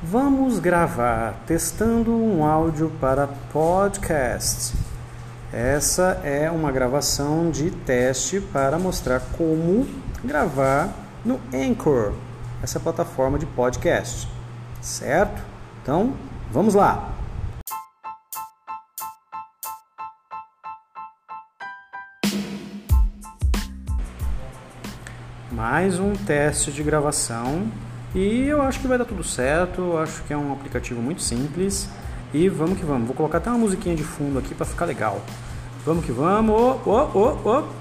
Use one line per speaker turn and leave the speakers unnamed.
Vamos gravar testando um áudio para podcast. Essa é uma gravação de teste para mostrar como gravar no Anchor, essa plataforma de podcast. Certo? Então, vamos lá. Mais um teste de gravação e eu acho que vai dar tudo certo, eu acho que é um aplicativo muito simples. E vamos que vamos. Vou colocar até uma musiquinha de fundo aqui para ficar legal. Vamos que vamos. Oh, oh, oh, oh.